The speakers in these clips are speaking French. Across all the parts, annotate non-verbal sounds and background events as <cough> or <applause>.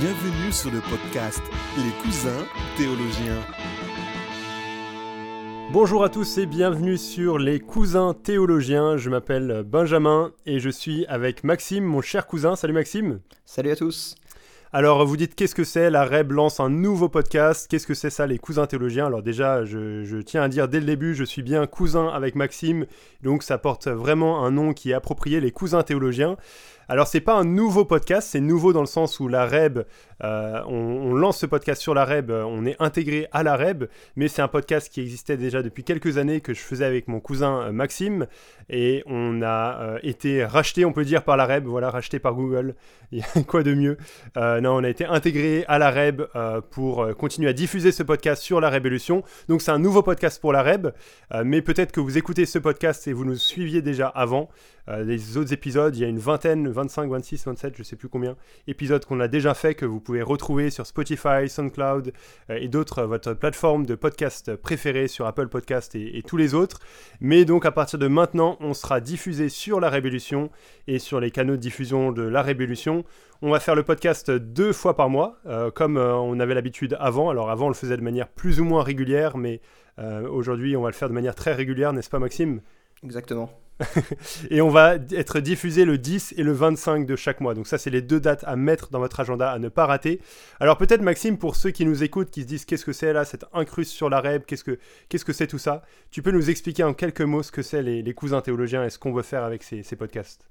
Bienvenue sur le podcast Les cousins théologiens. Bonjour à tous et bienvenue sur Les cousins théologiens. Je m'appelle Benjamin et je suis avec Maxime, mon cher cousin. Salut Maxime. Salut à tous. Alors, vous dites qu'est-ce que c'est? La REB lance un nouveau podcast. Qu'est-ce que c'est ça, les cousins théologiens? Alors, déjà, je, je, tiens à dire dès le début, je suis bien cousin avec Maxime. Donc, ça porte vraiment un nom qui est approprié, les cousins théologiens. Alors c'est pas un nouveau podcast, c'est nouveau dans le sens où la REB, euh, on, lance ce podcast sur la REB, euh, on est intégré à la REB, mais c'est un podcast qui existait déjà depuis quelques années que je faisais avec mon cousin euh, Maxime, et on a été racheté, on peut dire, par la REB, voilà, racheté par Google, <laughs> il y a quoi de mieux? Non, on a été intégré à la REB pour continuer à diffuser ce podcast sur la Révolution, donc c'est un nouveau podcast pour la REB, mais peut-être que vous écoutez ce podcast et vous nous suiviez déjà avant, les autres épisodes, il y a une vingtaine, 25, 26, 27, je sais plus combien, épisodes qu'on a déjà fait, que vous pouvez retrouver sur Spotify, SoundCloud euh, et d'autres, euh, votre plateforme de podcast préférée sur Apple Podcast et, tous les autres. Mais donc à partir de maintenant, on sera diffusé sur La Révolution et sur les canaux de diffusion de La Révolution. On va faire le podcast deux fois par mois, euh, comme on avait l'habitude avant. Alors avant, on le faisait de manière plus ou moins régulière, mais aujourd'hui, on va le faire de manière très régulière, n'est-ce pas Maxime? Exactement. <laughs> et on va être diffusé le 10 et le 25 de chaque mois. Donc ça, c'est les deux dates à mettre dans votre agenda à ne pas rater. Alors peut-être Maxime, pour ceux qui nous écoutent, qui se disent qu'est-ce que c'est là, cette incruste sur la REB, qu'est-ce que qu'est-ce que c'est tout ça Tu peux nous expliquer en quelques mots ce que c'est les, cousins théologiens et ce qu'on veut faire avec ces, podcasts?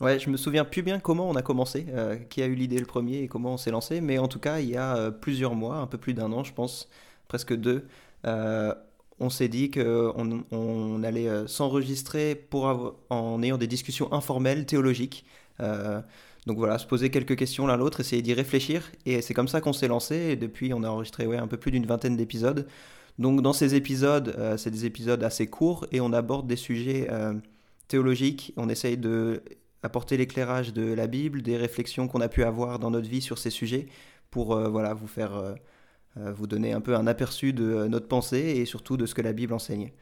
Ouais, je me souviens plus bien comment on a commencé, euh, qui a eu l'idée le premier et comment on s'est lancé, mais en tout cas, il y a euh, plusieurs mois, un peu plus d'un an, je pense, presque deux, euh, on s'est dit qu'on on allait euh, s'enregistrer pour en ayant des discussions informelles, théologiques. Euh, donc voilà, se poser quelques questions l'un l'autre, essayer d'y réfléchir. Et c'est comme ça qu'on s'est lancé. Et depuis, on a enregistré un peu plus d'une vingtaine d'épisodes. Donc dans ces épisodes, euh, c'est des épisodes assez courts et on aborde des sujets théologiques. On essaye de apporter l'éclairage de la Bible, des réflexions qu'on a pu avoir dans notre vie sur ces sujets pour voilà, vous faire vous donner un peu un aperçu de euh, notre pensée et surtout de ce que la Bible enseigne.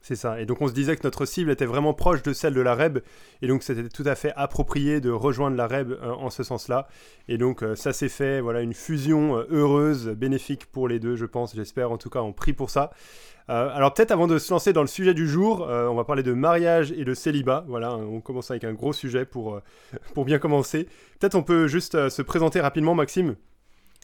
C'est ça. Et donc on se disait que notre cible était vraiment proche de celle de la REB. Et donc c'était tout à fait approprié de rejoindre la REB euh, en ce sens-là. Et donc ça s'est fait, voilà, une fusion heureuse, bénéfique pour les deux, je pense, j'espère. En tout cas, on prie pour ça. alors peut-être avant de se lancer dans le sujet du jour, on va parler de mariage et de célibat. Voilà, on commence avec un gros sujet pour, <laughs> pour bien commencer. Peut-être on peut juste se présenter rapidement, Maxime.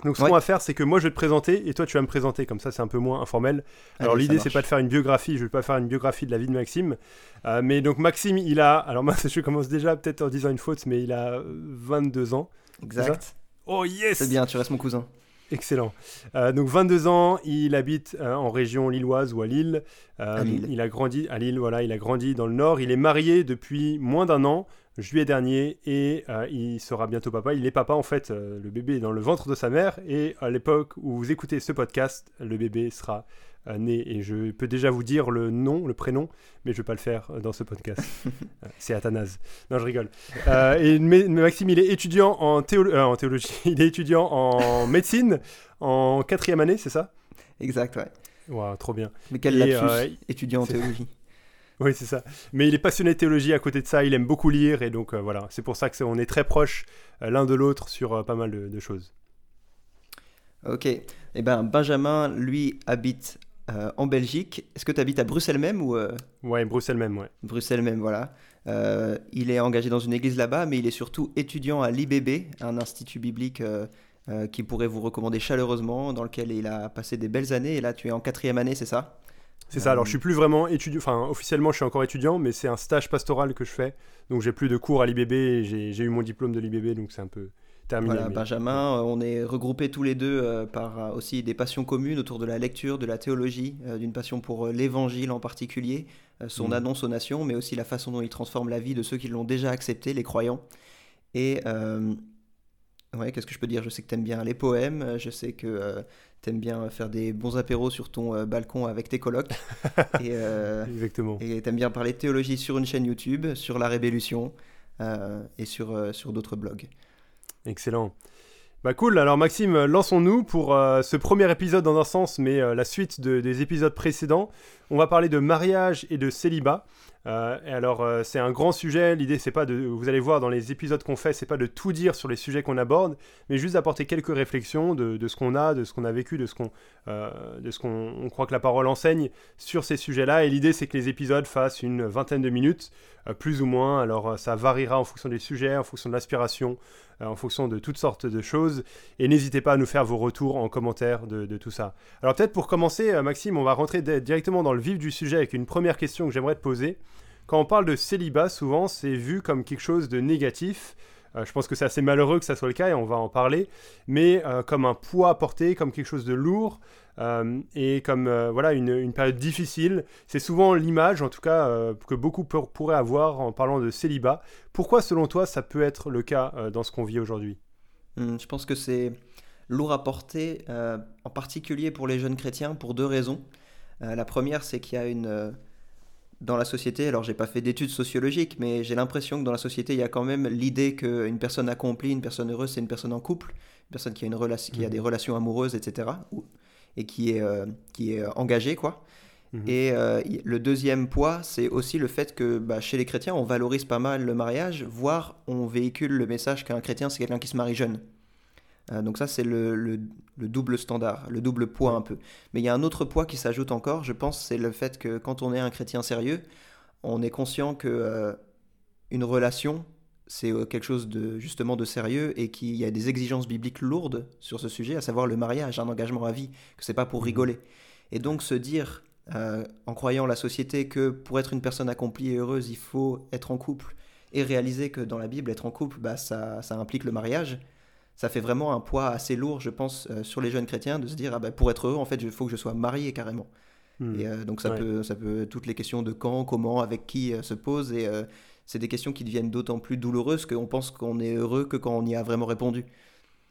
Donc ce qu'on va faire, c'est que moi je vais te présenter et toi tu vas me présenter, comme ça c'est un peu moins informel. Alors l'idée c'est pas de faire une biographie, je vais pas faire une biographie de la vie de Maxime, euh, mais donc Maxime il a, alors moi <laughs> je commence déjà peut-être en disant une faute, mais il a 22 ans. Exact. Oh yes C'est bien, tu restes mon cousin. Excellent. Euh, donc 22 ans, il habite euh, en région lilloise ou à Lille. à Lille. Il a grandi à Lille, voilà, il a grandi dans le Nord. Il est marié depuis moins d'un an juillet dernier et euh, il sera bientôt papa. Il est papa en fait, euh, le bébé est dans le ventre de sa mère et à l'époque où vous écoutez ce podcast, le bébé sera euh, né et je peux déjà vous dire le nom, le prénom, mais je ne vais pas le faire dans ce podcast. <laughs> C'est Athanase. Non, je rigole. et Maxime, il est étudiant en, en théologie, <laughs> il est étudiant en médecine en quatrième année, c'est ça? Exact, ouais. Wow, trop bien. Mais quel lapsus, étudiant en théologie. Oui, c'est ça. Mais il est passionné de théologie à côté de ça, il aime beaucoup lire, et donc euh, voilà, c'est pour ça que on est très proches euh, l'un de l'autre sur euh, pas mal de, choses. Ok. Eh ben, Benjamin, lui, habite en Belgique. Est-ce que tu habites à Bruxelles même ou Ouais, Bruxelles même, ouais. Bruxelles même, voilà. il est engagé dans une église là-bas, mais il est surtout étudiant à l'IBB, un institut biblique qui pourrait vous recommander chaleureusement, dans lequel il a passé des belles années. Et là, tu es en quatrième année, c'est ça? C'est ça, alors je suis plus vraiment étudiant, enfin officiellement je suis encore étudiant, mais c'est un stage pastoral que je fais, donc j'ai plus de cours à l'IBB, j'ai eu mon diplôme de l'IBB, donc c'est un peu terminé. Voilà, Benjamin, euh, on est regroupés tous les deux euh, par euh, aussi des passions communes autour de la lecture, de la théologie, d'une passion pour l'évangile en particulier, son mm. annonce aux nations, mais aussi la façon dont il transforme la vie de ceux qui l'ont déjà accepté, les croyants. Et ouais, qu'est-ce que je peux dire? Je sais que tu aimes bien les poèmes, je sais que t'aimes bien faire des bons apéros sur ton euh, balcon avec tes colocs. <laughs> et, euh, Exactement. Et t'aimes bien parler de théologie sur une chaîne YouTube, sur la Révolution euh, et sur, sur d'autres blogs. Excellent. Bah cool, alors Maxime, lançons-nous pour ce premier épisode dans un sens, mais la suite des épisodes précédents On va parler de mariage et de célibat. Euh, et alors, euh, c'est un grand sujet. L'idée, c'est pas de, vous allez voir dans les épisodes qu'on fait, c'est pas de tout dire sur les sujets qu'on aborde, mais juste d'apporter quelques réflexions de, ce qu'on a, de ce qu'on a vécu, de ce qu'on, euh, de ce qu'on croit que la parole enseigne sur ces sujets-là. Et l'idée, c'est que les épisodes fassent une vingtaine de minutes, plus ou moins. Alors, ça variera en fonction des sujets, en fonction de l'aspiration, en fonction de toutes sortes de choses. Et n'hésitez pas à nous faire vos retours en commentaire de, tout ça. Alors, peut-être pour commencer, Maxime, on va rentrer directement dans le vif du sujet avec une première question que j'aimerais te poser. Quand on parle de célibat, souvent, c'est vu comme quelque chose de négatif. Euh, je pense que c'est assez malheureux que ça soit le cas et on va en parler, mais euh, comme un poids à porter, comme quelque chose de lourd euh, et comme voilà une, période difficile. C'est souvent l'image, en tout cas, que beaucoup pourraient avoir en parlant de célibat. Pourquoi, selon toi, ça peut être le cas dans ce qu'on vit aujourd'hui? Hmm, Je pense que c'est lourd à porter, en particulier pour les jeunes chrétiens, pour deux raisons. la première, c'est qu'il y a une dans la société, alors j'ai pas fait d'études sociologiques, mais j'ai l'impression que dans la société, il y a quand même l'idée qu'une personne accomplie, une personne heureuse, c'est une personne en couple, une personne qui a, une relation, qui a mhm. des relations amoureuses, etc. et qui est, euh, qui est engagée, quoi. Mhm. Et euh, le deuxième poids, c'est aussi le fait que bah, chez les chrétiens, on valorise pas mal le mariage, voire on véhicule le message qu'un chrétien, c'est quelqu'un qui se marie jeune. Euh, donc ça, c'est le, double standard, le double poids un peu. Mais il y a un autre poids qui s'ajoute encore, je pense, c'est le fait que quand on est un chrétien sérieux, on est conscient que euh, une relation, c'est euh, quelque chose de justement de sérieux et qu'il y a des exigences bibliques lourdes sur ce sujet, à savoir le mariage, un engagement à vie, que c'est pas pour mmh. rigoler. Et donc se dire, en croyant la société, que pour être une personne accomplie et heureuse, il faut être en couple, et réaliser que dans la Bible, être en couple, bah, ça, ça implique le mariage, ça fait vraiment un poids assez lourd, je pense, euh, sur les jeunes chrétiens de se dire ah ben, pour être heureux, en fait, il faut que je sois marié carrément. Hmm. Et euh, donc ça peut, ça peut, toutes les questions de quand, comment, avec qui euh, se posent et c'est des questions qui deviennent d'autant plus douloureuses qu'on pense qu'on est heureux que quand on y a vraiment répondu.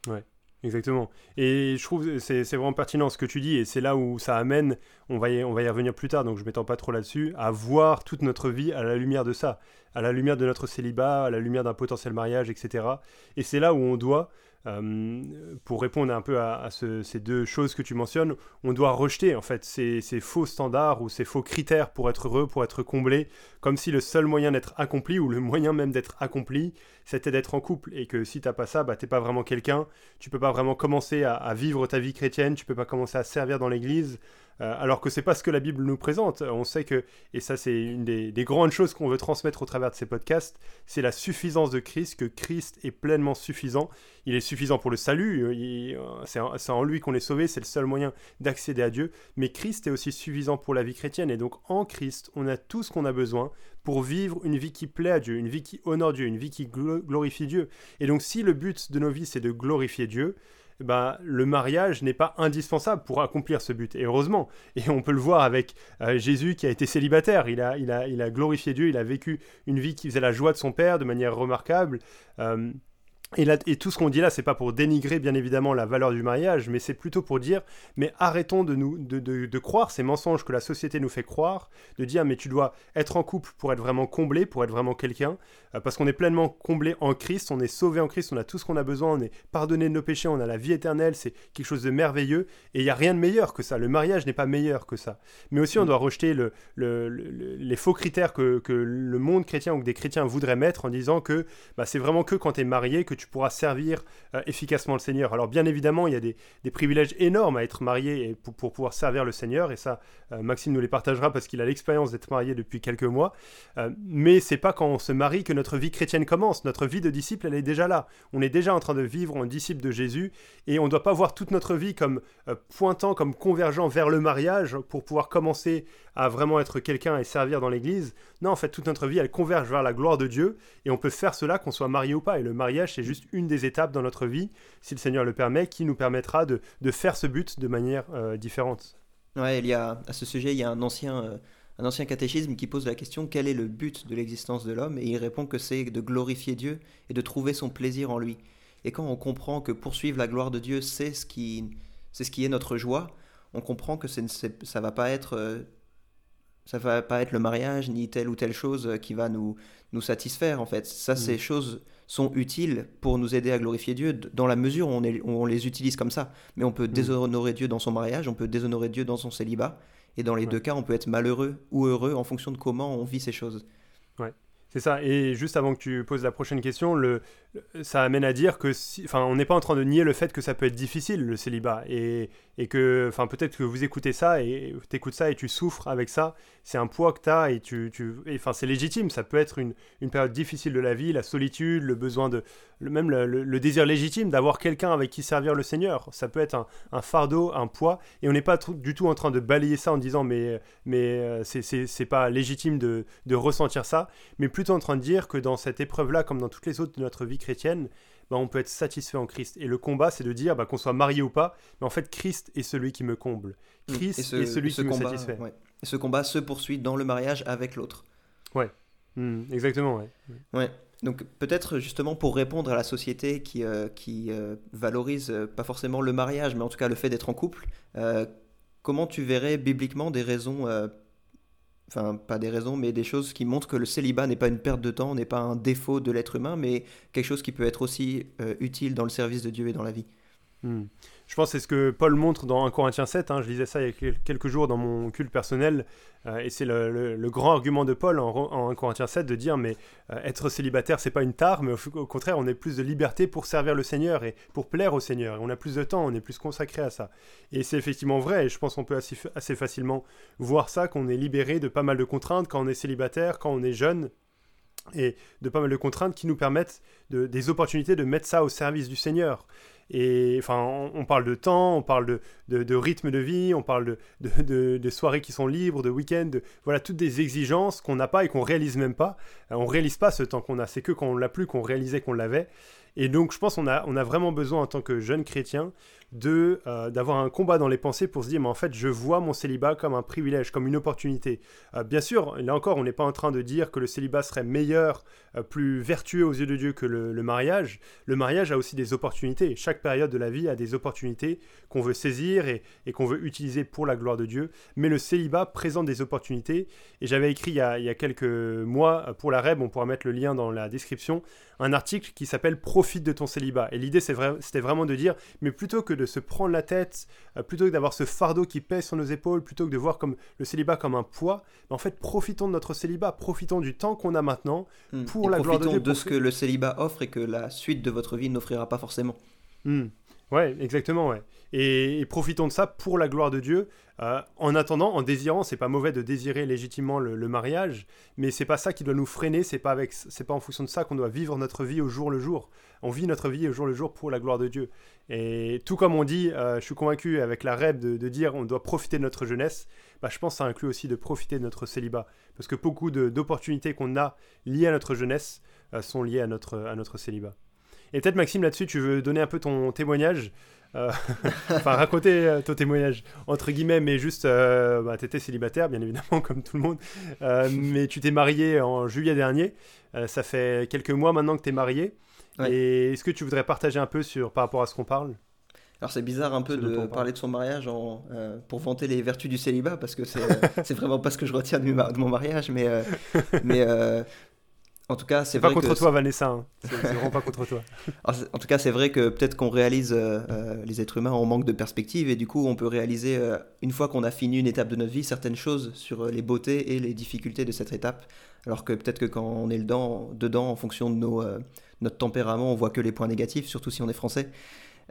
Ouais. Exactement. Et je trouve que c'est vraiment pertinent ce que tu dis, et c'est là où ça amène, on va, y, on va y revenir plus tard, donc je m'étends pas trop là-dessus, à voir toute notre vie à la lumière de ça, à la lumière de notre célibat, à la lumière d'un potentiel mariage, etc. Et c'est là où on doit euh, pour répondre un peu à, ces deux choses que tu mentionnes, on doit rejeter en fait ces, faux standards ou ces faux critères pour être heureux, pour être comblé, comme si le seul moyen d'être accompli ou le moyen même d'être accompli, c'était d'être en couple et que si t'as pas ça, bah t'es pas vraiment quelqu'un, tu peux pas vraiment commencer à, vivre ta vie chrétienne, tu peux pas commencer à servir dans l'Église, euh, alors que c'est pas ce que la Bible nous présente. On sait que, et ça c'est une des, grandes choses qu'on veut transmettre au travers de ces podcasts, c'est la suffisance de Christ, que Christ est pleinement suffisant. Il est suffisant pour le salut, c'est en lui qu'on est sauvé, c'est le seul moyen d'accéder à Dieu, mais Christ est aussi suffisant pour la vie chrétienne, et donc en Christ, on a tout ce qu'on a besoin pour vivre une vie qui plaît à Dieu, une vie qui honore Dieu, une vie qui glorifie Dieu. Et donc si le but de nos vies c'est de glorifier Dieu, bah, le mariage n'est pas indispensable pour accomplir ce but. Et heureusement. Et on peut le voir avec euh, Jésus qui a été célibataire. Il a, il, a, il a glorifié Dieu, il a vécu une vie qui faisait la joie de son Père de manière remarquable. Euh, et, tout ce qu'on dit là, c'est pas pour dénigrer bien évidemment la valeur du mariage, mais c'est plutôt pour dire, mais arrêtons de nous de, croire ces mensonges que la société nous fait croire, de dire mais tu dois être en couple pour être vraiment comblé, pour être vraiment quelqu'un, euh, parce qu'on est pleinement comblé en Christ, on est sauvé en Christ, on a tout ce qu'on a besoin, on est pardonné de nos péchés, on a la vie éternelle, c'est quelque chose de merveilleux, et il n'y a rien de meilleur que ça. Le mariage n'est pas meilleur que ça. Mais aussi on doit rejeter le, les faux critères que, le monde chrétien ou que des chrétiens voudraient mettre en disant que bah, c'est vraiment que quand tu es marié que tu pourras servir euh, efficacement le Seigneur. Alors bien évidemment, il y a des, privilèges énormes à être marié et pour, pouvoir servir le Seigneur, et ça, euh, Maxime nous les partagera parce qu'il a l'expérience d'être marié depuis quelques mois. Euh, mais c'est pas quand on se marie que notre vie chrétienne commence. Notre vie de disciple, elle est déjà là. On est déjà en train de vivre en disciple de Jésus, et on ne doit pas voir toute notre vie comme pointant, comme convergent vers le mariage pour pouvoir commencer à vraiment être quelqu'un et servir dans l'Église. Non, en fait, toute notre vie, elle converge vers la gloire de Dieu, et on peut faire cela qu'on soit marié ou pas. Et le mariage, c'est juste une des étapes dans notre vie, si le Seigneur le permet, qui nous permettra de, faire ce but de manière euh, différente. Ouais, il y a, à ce sujet, il y a un ancien, euh, un ancien catéchisme qui pose la question quel est le but de l'existence de l'homme? Et il répond que c'est de glorifier Dieu et de trouver son plaisir en lui. Et quand on comprend que poursuivre la gloire de Dieu, c'est ce qui, c'est ce qui est notre joie, on comprend que ça ne va pas être euh, ça va pas être le mariage ni telle ou telle chose qui va nous, nous satisfaire en fait. Ça, mm. ces choses sont utiles pour nous aider à glorifier Dieu dans la mesure où on, est, on les utilise comme ça. Mais on peut mm. déshonorer Dieu dans son mariage, on peut déshonorer Dieu dans son célibat. Et dans les deux cas, on peut être malheureux ou heureux en fonction de comment on vit ces choses. C'est ça. Et juste avant que tu poses la prochaine question, le, ça amène à dire que, si, enfin, on n'est pas en train de nier le fait que ça peut être difficile le célibat et, et que, enfin, peut-être que vous écoutez ça et t'écoutes ça et tu souffres avec ça. C'est un poids que tu as et tu, tu enfin, c'est légitime. Ça peut être une, une, période difficile de la vie, la solitude, le besoin de, même le, désir légitime d'avoir quelqu'un avec qui servir le Seigneur. Ça peut être un, fardeau, un poids, et on n'est pas du tout en train de balayer ça en disant mais, mais euh, c'est pas légitime de, de ressentir ça, mais plutôt en train de dire que dans cette épreuve-là, comme dans toutes les autres de notre vie chrétienne, bah, on peut être satisfait en Christ. Et le combat, c'est de dire bah, qu'on soit marié ou pas, mais en fait, Christ est celui qui me comble. Mm. Christ est celui qui me satisfait. Et ce combat se poursuit dans le mariage avec l'autre. Ouais, mm, exactement, ouais. Ouais. Donc peut-être justement pour répondre à la société qui, euh, qui euh, valorise euh, pas forcément le mariage, mais en tout cas le fait d'être en couple, comment tu verrais bibliquement des raisons enfin pas des raisons, mais des choses qui montrent que le célibat n'est pas une perte de temps, n'est pas un défaut de l'être humain, mais quelque chose qui peut être aussi euh, utile dans le service de Dieu et dans la vie. Hmm. Je pense que c'est ce que Paul montre dans 1 Corinthiens 7. Hein. je lisais ça il y a quelques jours dans mon culte personnel. Euh, et c'est le, grand argument de Paul en, 1 Corinthiens 7 de dire mais euh, être célibataire, c'est pas une tare, mais au, contraire, on a plus de liberté pour servir le Seigneur et pour plaire au Seigneur. on a plus de temps, on est plus consacré à ça. Et c'est effectivement vrai. Et je pense qu'on peut assez, facilement voir ça, qu'on est libéré de pas mal de contraintes quand on est célibataire, quand on est jeune et de pas mal de contraintes qui nous permettent de, des opportunités de mettre ça au service du Seigneur. Et enfin, on, parle de temps, on parle de, de, rythme de vie, on parle de, soirées qui sont libres, de week-ends, voilà, toutes des exigences qu'on n'a pas et qu'on réalise même pas. Euh, on réalise pas ce temps qu'on a, c'est que quand on l'a plus qu'on réalisait qu'on l'avait. Et donc, je pense qu'on a, a vraiment besoin, en tant que jeune chrétien, de euh, d'avoir un combat dans les pensées pour se dire mais en fait je vois mon célibat comme un privilège comme une opportunité. Euh, bien sûr là encore on n'est pas en train de dire que le célibat serait meilleur euh, plus vertueux aux yeux de Dieu que le, mariage. Le mariage a aussi des opportunités. Chaque période de la vie a des opportunités qu'on veut saisir et, et qu'on veut utiliser pour la gloire de Dieu. Mais le célibat présente des opportunités. Et j'avais écrit il y, a, il y, a, quelques mois pour la REB on pourra mettre le lien dans la description un article qui s'appelle profite de ton célibat et l'idée c'était vraiment de dire mais plutôt que de se prendre la tête, euh, plutôt que d'avoir ce fardeau qui pèse sur nos épaules, plutôt que de voir comme le célibat comme un poids, en fait, profitons de notre célibat, profitons du temps qu'on a maintenant hmm. pour la gloire de Dieu. de ce que le célibat offre et que la suite de votre vie n'offrira pas forcément. Hmm. Ouais, exactement, ouais. Et, profitons de ça pour la gloire de Dieu. Euh, en attendant, en désirant, c'est pas mauvais de désirer légitimement le, mariage, mais c'est pas ça qui doit nous freiner. C'est pas avec, c'est pas en fonction de ça qu'on doit vivre notre vie au jour le jour. On vit notre vie au jour le jour pour la gloire de Dieu. Et tout comme on dit, euh, je suis convaincu avec la rêve de, dire on doit profiter de notre jeunesse. Bah, je pense que ça inclut aussi de profiter de notre célibat, parce que beaucoup d'opportunités qu'on a liées à notre jeunesse euh, sont liées à notre, à notre célibat. Et peut-être Maxime, là-dessus, tu veux donner un peu ton témoignage <laughs> enfin, raconter euh, ton témoignage, entre guillemets, mais juste, euh, bah, tu étais célibataire, bien évidemment, <laughs> comme tout le monde, mais tu t'es marié en juillet dernier. ça fait quelques mois maintenant que tu es marié. Et est-ce que tu voudrais partager un peu sur, par rapport à ce qu'on parle? Alors c'est bizarre un peu de parler de son mariage en, pour vanter les vertus du célibat parce que c'est <laughs> vraiment pas ce que je retiens de, mon mariage mais, mais en tout cas, c'est pas contre toi, Vanessa. Hein. <laughs> C'est vraiment pas contre toi. <laughs> en tout cas, c'est vrai que peut-être qu'on réalise euh, euh, les êtres humains en manque de perspective et du coup, on peut réaliser euh, une fois qu'on a fini une étape de notre vie certaines choses sur les beautés et les difficultés de cette étape. Alors que peut-être que quand on est dedans, dedans en fonction de nos, notre tempérament, on voit que les points négatifs, surtout si on est français. <laughs>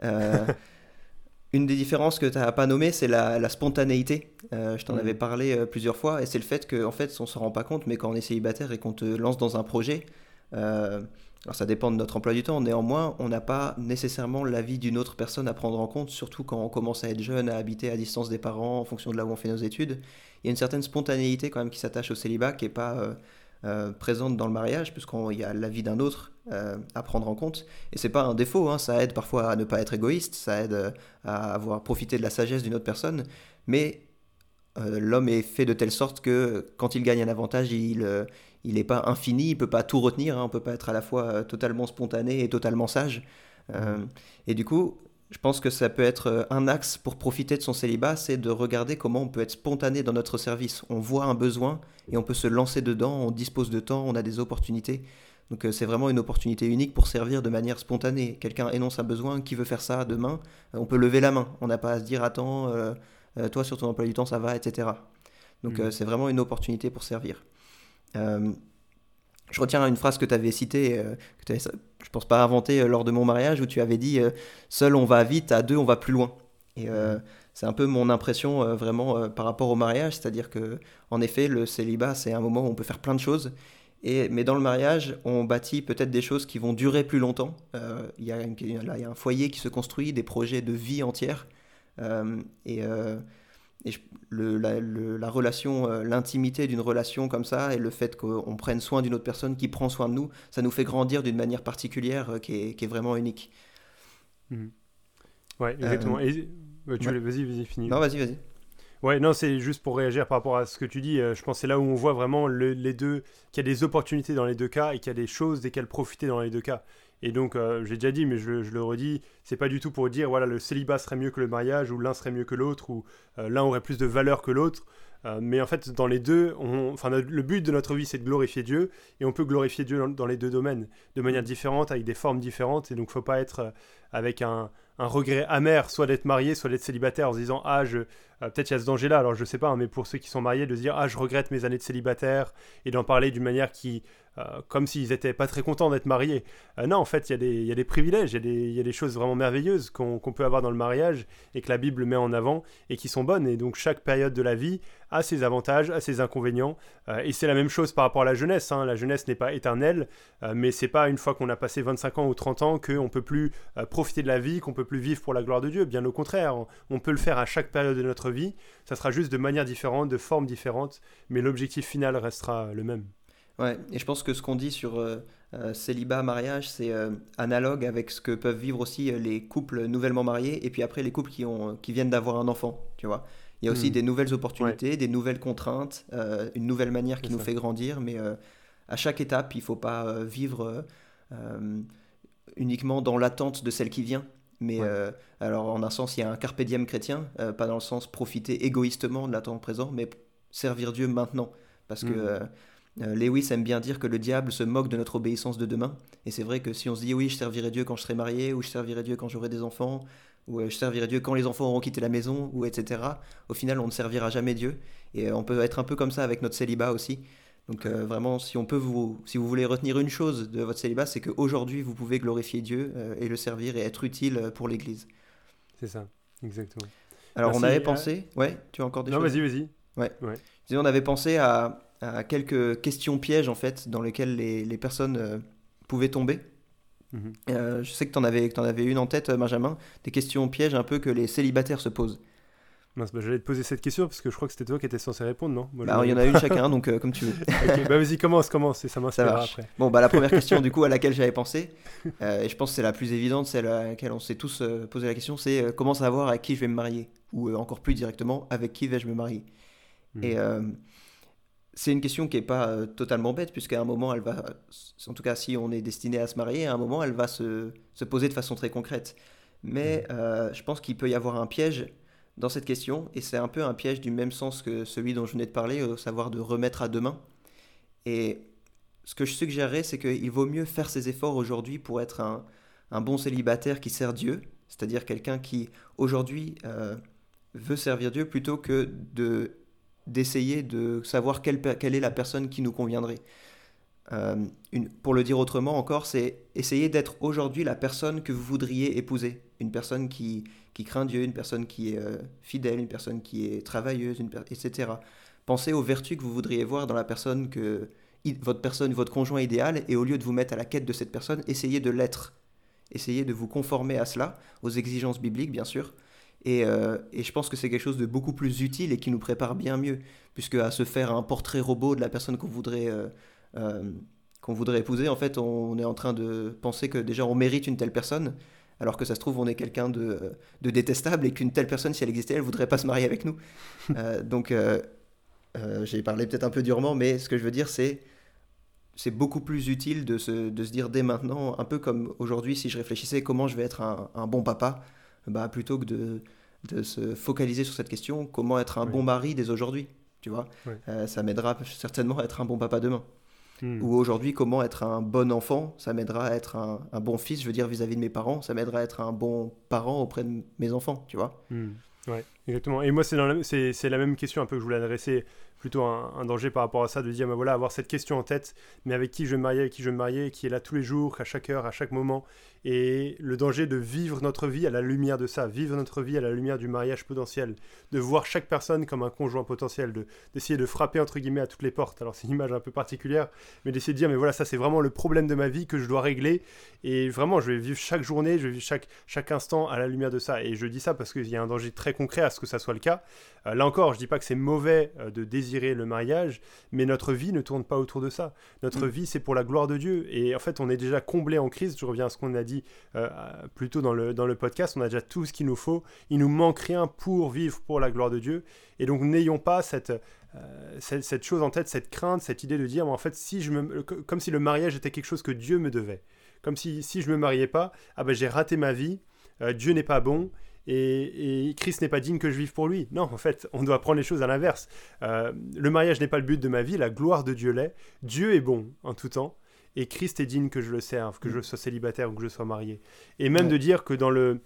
Une des différences que tu n'as pas nommé, c'est la, spontanéité. Euh, je t'en mm. avais parlé euh, plusieurs fois, et c'est le fait qu'en en fait, on ne se rend pas compte, mais quand on est célibataire et qu'on te lance dans un projet, euh, alors ça dépend de notre emploi du temps, néanmoins, on n'a pas nécessairement l'avis d'une autre personne à prendre en compte, surtout quand on commence à être jeune, à habiter à distance des parents, en fonction de là où on fait nos études. Il y a une certaine spontanéité quand même qui s'attache au célibat, qui n'est pas euh, présente dans le mariage, puisqu'il y a l'avis d'un autre euh, à prendre en compte. Et c'est pas un défaut, hein, ça aide parfois à ne pas être égoïste, ça aide euh, à avoir profité de la sagesse d'une autre personne, mais l'homme est fait de telle sorte que quand il gagne un avantage, il n'est pas infini, il peut pas tout retenir, hein, on peut pas être à la fois totalement spontané et totalement sage. et du coup, je pense que ça peut être euh, un axe pour profiter de son célibat, c'est de regarder comment on peut être spontané dans notre service. On voit un besoin et on peut se lancer dedans, on dispose de temps, on a des opportunités. Donc euh, c'est vraiment une opportunité unique pour servir de manière spontanée. Quelqu'un énonce un besoin, qui veut faire ça demain, euh, on peut lever la main. On n'a pas à se dire attends, toi sur ton emploi du temps ça va, etc. Donc Mhm. c'est vraiment une opportunité pour servir. Euh, je retiens une phrase que tu avais citée, que tu avais, je pense pas inventée euh, lors de mon mariage, où tu avais dit euh, Seul on va vite, à deux on va plus loin. Et euh, c'est un peu mon impression euh, vraiment euh, par rapport au mariage, c'est-à-dire que en effet le célibat c'est un moment où on peut faire plein de choses, et, mais dans le mariage on bâtit peut-être des choses qui vont durer plus longtemps. Euh, Il y, a une- là, il y a un foyer qui se construit, des projets de vie entière, et, et je- le- la, le- la relation, euh, l'intimité d'une relation comme ça, et le fait qu'on prenne soin d'une autre personne qui prend soin de nous, ça nous fait grandir d'une manière particulière euh, qui, est, qui est vraiment unique. Ouais, exactement. Et, ouais, tu ouais. vas-y, vas-y, finis. Non, vas-y, vas-y. Ouais, non, c'est juste pour réagir par rapport à ce que tu dis. euh, je pense que c'est là où on voit vraiment le- les deux, qu'il y a des opportunités dans les deux cas et qu'il y a des choses desquelles profiter dans les deux cas. Et donc, euh, j'ai déjà dit, mais je, le redis, c'est pas du tout pour dire, voilà, le célibat serait mieux que le mariage, ou l'un serait mieux que l'autre, ou euh, l'un aurait plus de valeur que l'autre. Euh, mais en fait, dans les deux, on- enfin, le but de notre vie, c'est de glorifier Dieu, et on peut glorifier Dieu dans, dans les deux domaines, de manière différente, avec des formes différentes. Et donc, faut pas être euh, avec un, un regret amer, soit d'être marié, soit d'être célibataire, en se disant, ah, je, euh, peut-être il y a ce danger-là, alors je sais pas, hein, mais pour ceux qui sont mariés, de se dire Ah, je regrette mes années de célibataire, et d'en parler d'une manière qui, euh, comme s'ils étaient pas très contents d'être mariés. Non, en fait, il y, a des- il y a des privilèges, il y, a des- il y a des choses vraiment merveilleuses qu'on qu'on peut avoir dans le mariage, et que la Bible met en avant, et qui sont bonnes. Et donc, chaque période de la vie a ses avantages, a ses inconvénients. Euh, et c'est la même chose par rapport à la jeunesse. hein. La jeunesse n'est pas éternelle, euh, mais c'est pas une fois qu'on a passé 25 ans ou 30 ans qu'on peut plus euh, profiter de la vie, qu'on peut plus vivre pour la gloire de Dieu. Bien au contraire, on, peut le faire à chaque période de notre vie. Ça sera juste de manière différente, de forme différente, mais l'objectif final restera le même. Ouais, et je pense que ce qu'on dit sur euh, célibat, mariage, c'est analogue avec ce que peuvent vivre aussi les couples nouvellement mariés et puis après les couples qui, ont, qui viennent d'avoir un enfant, tu vois. Il y a aussi Hmm. des nouvelles opportunités, des nouvelles contraintes, euh, une nouvelle manière qui nous ça. fait grandir, mais euh, à chaque étape, il ne faut pas euh, vivre euh, uniquement dans l'attente de celle qui vient. Mais Ouais. alors, en un sens, il y a un carpe diem chrétien, pas dans le sens profiter égoïstement de l'attente présent, mais servir Dieu maintenant. Parce que Hmm. Euh, Lewis aime bien dire que le diable se moque de notre obéissance de demain. Et c'est vrai que si on se dit oui, je servirai Dieu quand je serai marié, ou je servirai Dieu quand j'aurai des enfants, ou euh, je servirai Dieu quand les enfants auront quitté la maison, ou etc., au final, on ne servira jamais Dieu. Et euh, on peut être un peu comme ça avec notre célibat aussi. Donc euh, vraiment, si on peut vous, si vous voulez retenir une chose de votre célibat, c'est qu'aujourd'hui, vous pouvez glorifier Dieu euh, et le servir et être utile pour l'Église. C'est ça, exactement. Alors on avait pensé, ouais, tu as encore des Non, choses? vas-y, vas-y. Je disais, on avait pensé à, à quelques questions pièges en fait dans lesquelles les, les personnes euh, pouvaient tomber. Mhm. Euh, je sais que tu en, t'en avais une en tête, euh, Benjamin, des questions pièges un peu que les célibataires se posent. Mince, bah, J'allais te poser cette question parce que je crois que c'était toi qui étais censé répondre, non? Bah, il y en a une chacun, donc euh, comme tu veux. <laughs> Bah vas-y, commence, commence, et ça m'inspirera marche. après. Bon, bah, la première question du coup à laquelle j'avais pensé, <laughs> et je pense que c'est la plus évidente, celle à laquelle on s'est tous posé la question, c'est comment savoir à qui je vais me marier? Ou encore plus directement, avec qui vais-je me marier? Mhm. Et c'est une question qui n'est pas euh, totalement bête, puisqu'à un moment, elle va, en tout cas si on est destiné à se marier, à un moment, elle va se, se poser de façon très concrète. Mais euh, je pense qu'il peut y avoir un piège dans cette question, et c'est un peu un piège du même sens que celui dont je venais de parler, au savoir de remettre à demain. Et ce que je suggérerais, c'est qu'il vaut mieux faire ses efforts aujourd'hui pour être un, un bon célibataire qui sert Dieu, c'est-à-dire quelqu'un qui aujourd'hui euh, veut servir Dieu plutôt que de d'essayer de savoir quelle, quelle est la personne qui nous conviendrait. Euh, pour le dire autrement encore, c'est essayer d'être aujourd'hui la personne que vous voudriez épouser. Une personne qui, qui craint Dieu, une personne qui est euh, fidèle, une personne qui est travailleuse, etc. Pensez aux vertus que vous voudriez voir dans la personne que votre personne, votre conjoint idéal, et au lieu de vous mettre à la quête de cette personne, essayez de l'être. Essayez de vous conformer à cela, aux exigences bibliques bien sûr. Et, euh, et je pense que c'est quelque chose de beaucoup plus utile et qui nous prépare bien mieux, puisque à se faire un portrait robot de la personne qu'on voudrait, euh, euh, qu'on voudrait épouser, en fait, on est en train de penser que déjà on mérite une telle personne, alors que ça se trouve on est quelqu'un de, de détestable et qu'une telle personne, si elle existait, elle voudrait pas se marier avec nous. <laughs> Donc, j'ai parlé peut-être un peu durement, mais ce que je veux dire, c'est c'est beaucoup plus utile de se, de se dire dès maintenant, un peu comme aujourd'hui, si je réfléchissais comment je vais être un, un bon papa, bah, plutôt que de, de se focaliser sur cette question, comment être un Oui. bon mari dès aujourd'hui, tu vois, Oui. Euh, ça m'aidera certainement à être un bon papa demain. Hmm. Ou aujourd'hui, comment être un bon enfant, ça m'aidera à être un, un bon fils, je veux dire vis-à-vis de mes parents, ça m'aidera à être un bon parent auprès de mes enfants, tu vois. Hmm. Ouais. Exactement. Et moi, c'est la, même question un peu que je voulais adresser plutôt un, danger par rapport à ça, de dire, bah voilà, avoir cette question en tête, mais avec qui je vais me marier, avec qui je vais me marier, qui est là tous les jours, à chaque heure, à chaque moment, et le danger de vivre notre vie à la lumière de ça, vivre notre vie à la lumière du mariage potentiel, de voir chaque personne comme un conjoint potentiel, d'essayer de, frapper entre guillemets à toutes les portes. Alors c'est une image un peu particulière, mais d'essayer de dire, mais voilà, ça c'est vraiment le problème de ma vie que je dois régler, et vraiment, je vais vivre chaque journée, je vais vivre chaque, chaque instant à la lumière de ça, et je dis ça parce qu'il y a un danger très concret à ce que ça soit le cas. Euh, là encore, je dis pas que c'est mauvais euh, de désirer le mariage, mais notre vie ne tourne pas autour de ça. Notre mm. vie, c'est pour la gloire de Dieu. Et en fait, on est déjà comblé en Christ. Je reviens à ce qu'on a dit euh, plus tôt dans le, dans le podcast. On a déjà tout ce qu'il nous faut. Il nous manque rien pour vivre pour la gloire de Dieu. Et donc, n'ayons pas cette, cette, chose en tête, cette crainte, cette idée de dire, en fait, si je me, comme si le mariage était quelque chose que Dieu me devait. Comme si, si je me mariais pas, ah ben j'ai raté ma vie, Dieu n'est pas bon, et, Christ n'est pas digne que je vive pour lui. Non, en fait, on doit prendre les choses à l'inverse. Euh, le mariage n'est pas le but de ma vie, la gloire de Dieu l'est. Dieu est bon en tout temps, et Christ est digne que je le serve, que je sois célibataire ou que je sois marié. Et même de dire que dans le...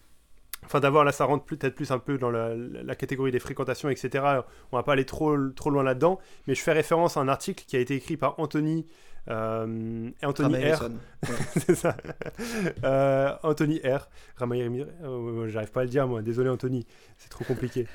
Enfin, d'avoir là, ça rentre peut-être plus un peu dans la, catégorie des fréquentations, etc. On va pas aller trop, trop loin là-dedans, mais je fais référence à un article qui a été écrit par Anthony euh, Anthony R. <laughs> c'est ça. Euh, Anthony R. Euh, j'arrive pas à le dire, moi. Désolé, Anthony. C'est trop compliqué.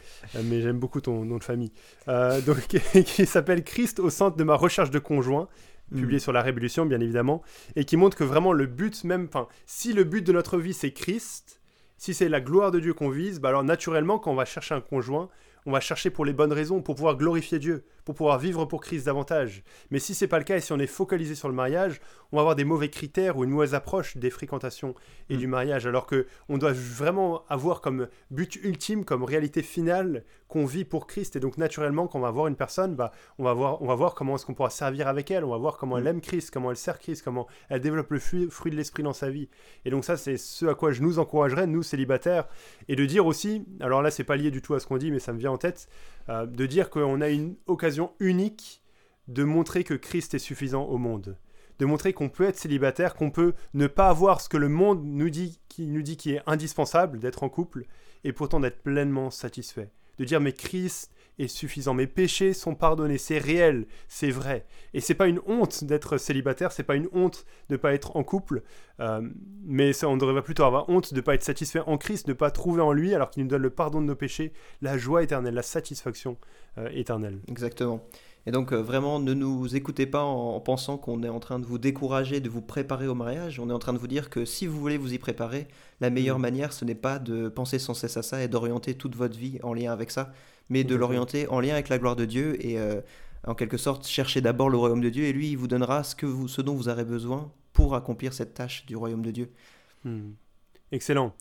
mais j'aime beaucoup ton nom de famille. donc, <laughs> qui s'appelle Christ au centre de ma recherche de conjoint publié hmm. sur la Révolution, bien évidemment, et qui montre que vraiment le but même, enfin, si le but de notre vie c'est Christ, si c'est la gloire de Dieu qu'on vise, bah alors naturellement, quand on va chercher un conjoint, on va chercher pour les bonnes raisons, pour pouvoir glorifier Dieu, pour pouvoir vivre pour Christ davantage. Mais si c'est pas le cas et si on est focalisé sur le mariage, on va avoir des mauvais critères ou une mauvaise approche des fréquentations et mm. du mariage, alors que on doit vraiment avoir comme but ultime, comme réalité finale qu'on vit pour Christ. Et donc naturellement, quand on va voir une personne, bah, on va voir, on va voir comment est-ce qu'on pourra servir avec elle, on va voir comment elle mm. aime Christ, comment elle sert Christ, comment elle développe le fruit de l'esprit dans sa vie. Et donc ça, c'est ce à quoi je nous encouragerais, nous célibataires, et de dire aussi, alors là, c'est pas lié du tout à ce qu'on dit, mais ça me vient en tête, euh, de dire qu'on a une occasion unique de montrer que Christ est suffisant au monde de montrer qu'on peut être célibataire, qu'on peut ne pas avoir ce que le monde nous dit qui nous dit qui est indispensable d'être en couple et pourtant d'être pleinement satisfait. De dire mais Christ est suffisant, mes péchés sont pardonnés, c'est réel, c'est vrai. Et c'est pas une honte d'être célibataire, c'est pas une honte de ne pas être en couple, euh, mais ça, on devrait plutôt avoir honte de ne pas être satisfait en Christ, de ne pas trouver en lui, alors qu'il nous donne le pardon de nos péchés, la joie éternelle, la satisfaction euh, éternelle. Exactement. Et donc euh, vraiment, ne nous écoutez pas en, pensant qu'on est en train de vous décourager, de vous préparer au mariage. On est en train de vous dire que si vous voulez vous y préparer, la meilleure mm. manière, ce n'est pas de penser sans cesse à ça et d'orienter toute votre vie en lien avec ça, mais de l'orienter en lien avec la gloire de Dieu et euh, en quelque sorte chercher d'abord le royaume de Dieu et lui, il vous donnera ce, que vous, ce dont vous aurez besoin pour accomplir cette tâche du royaume de Dieu. Mm. Excellent.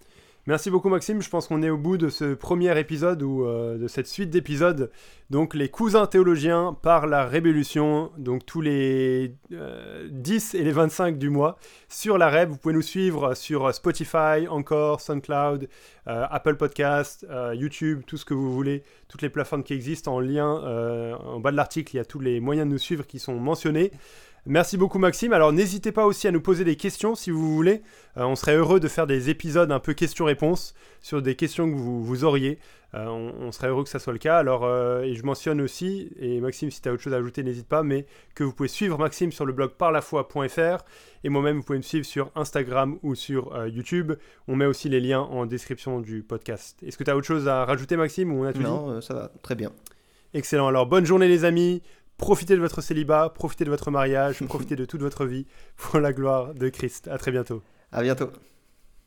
Merci beaucoup Maxime, je pense qu'on est au bout de ce premier épisode ou euh, de cette suite d'épisodes. Donc les cousins théologiens par la Révolution, donc tous les 10 euh, et les 25 du mois sur la Reb. Vous pouvez nous suivre sur Spotify, encore SoundCloud, euh, Apple Podcast, YouTube, tout ce que vous voulez, toutes les plateformes qui existent en lien. en bas de l'article, il y a tous les moyens de nous suivre qui sont mentionnés. Merci beaucoup Maxime. Alors n'hésitez pas aussi à nous poser des questions si vous voulez. Euh, on serait heureux de faire des épisodes un peu questions-réponses sur des questions que vous, vous auriez. Euh, on, serait heureux que ça soit le cas. Alors, euh, et je mentionne aussi, et Maxime, si tu as autre chose à ajouter, n'hésite pas, mais que vous pouvez suivre Maxime sur le blog parlafoi.fr et moi-même, vous pouvez me suivre sur Instagram ou sur YouTube. On met aussi les liens en description du podcast. Est-ce que tu as autre chose à rajouter, Maxime, ou on a tout Non, ça va, très bien. Excellent. Alors, bonne journée, les amis. Profitez de votre célibat, profitez de votre mariage, profitez de toute votre vie pour la gloire de Christ. À très bientôt. À bientôt.